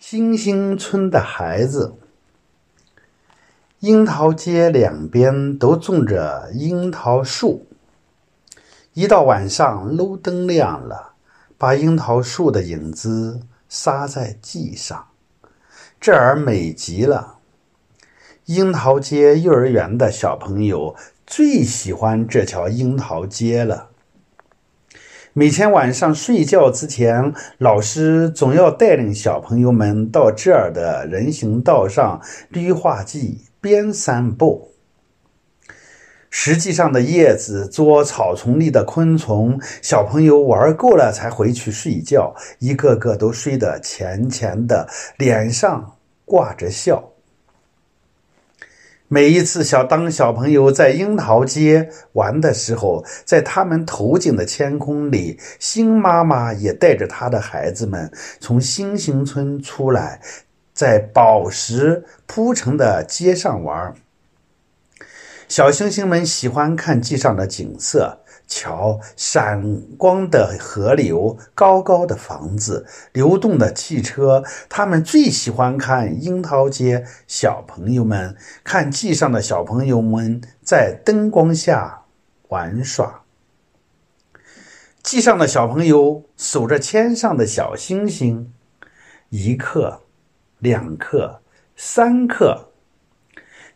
星星村的孩子，樱桃街两边都种着樱桃树。一到晚上，路灯亮了，把樱桃树的影子撒在地上，这儿美极了。樱桃街幼儿园的小朋友最喜欢这条樱桃街了。每天晚上睡觉之前，老师总要带领小朋友们到这儿的人行道上绿化地边散步。实际上的叶子捉草丛里的昆虫，小朋友玩够了才回去睡觉，一个个都睡得浅浅的，脸上挂着笑。每一次小当小朋友在樱桃街玩的时候，在他们头顶的天空里，星妈妈也带着她的孩子们从星星村出来，在宝石铺成的街上玩。小星星们喜欢看地上的景色。瞧，闪光的河流，高高的房子，流动的汽车。他们最喜欢看樱桃街小朋友们看地上的小朋友们在灯光下玩耍。地上的小朋友数着天上的小星星，一颗，两颗，三颗。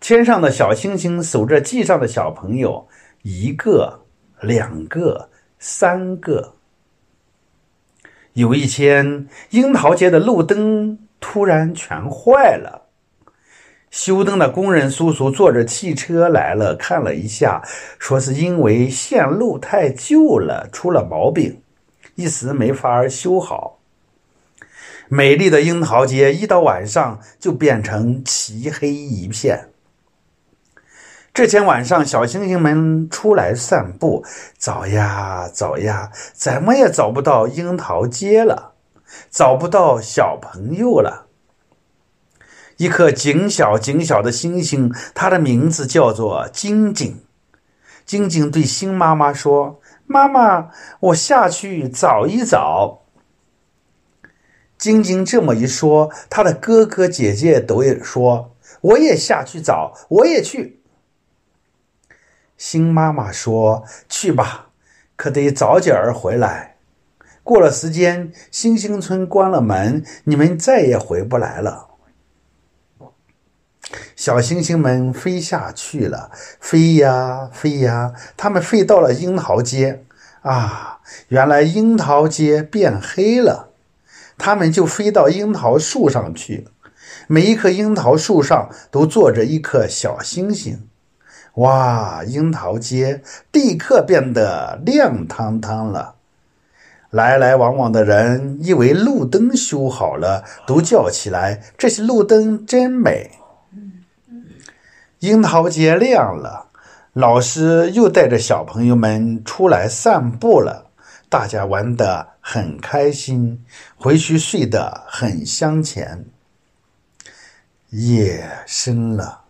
天上的小星星数着地上的小朋友，一个。两个，三个。有一天，樱桃街的路灯突然全坏了。修灯的工人叔叔坐着汽车来了，看了一下，说是因为线路太旧了，出了毛病，一时没法修好。美丽的樱桃街一到晚上就变成漆黑一片。这天晚上，小星星们出来散步，找呀找呀，怎么也找不到樱桃街了，找不到小朋友了。一颗精小精小的星星，它的名字叫做晶晶。晶晶对星妈妈说：“妈妈，我下去找一找。”晶晶这么一说，他的哥哥姐姐都也说：“我也下去找，我也去。”星妈妈说：“去吧，可得早点儿回来。过了时间，星星村关了门，你们再也回不来了。”小星星们飞下去了，飞呀飞呀，他们飞到了樱桃街。啊，原来樱桃街变黑了，他们就飞到樱桃树上去。每一棵樱桃树上都坐着一颗小星星。哇！樱桃街立刻变得亮堂堂了。来来往往的人以为路灯修好了，都叫起来：“这些路灯真美！”樱桃街亮了，老师又带着小朋友们出来散步了。大家玩得很开心，回去睡得很香甜。夜深了。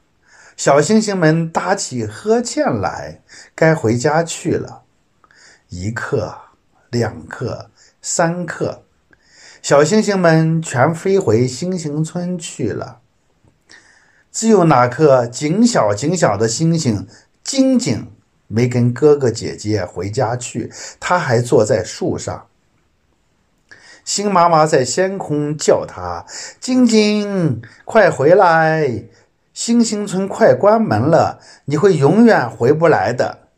小星星们打起呵欠来，该回家去了。一刻，两刻，三刻，小星星们全飞回星星村去了。只有那颗精小精小的星星晶晶没跟哥哥姐姐回家去，它还坐在树上。星妈妈在天空叫它：“晶晶，快回来！”星星村快关门了，你会永远回不来的。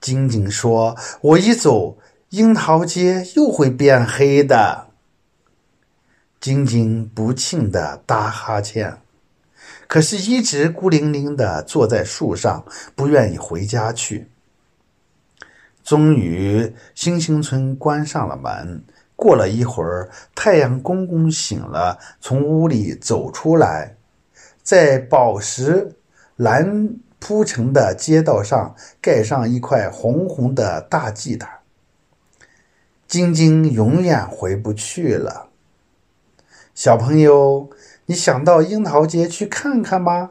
晶晶说：“我一走，樱桃街又会变黑的。”晶晶不停的打哈欠，可是一直孤零零的坐在树上，不愿意回家去。终于，星星村关上了门。过了一会儿，太阳公公醒了，从屋里走出来。在宝石蓝铺成的街道上盖上一块红红的大祭坛。晶晶永远回不去了。小朋友，你想到樱桃街去看看吗？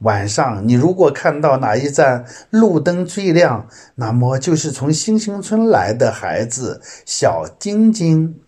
晚上你如果看到哪一站路灯最亮，那么就是从星星村来的孩子小晶晶。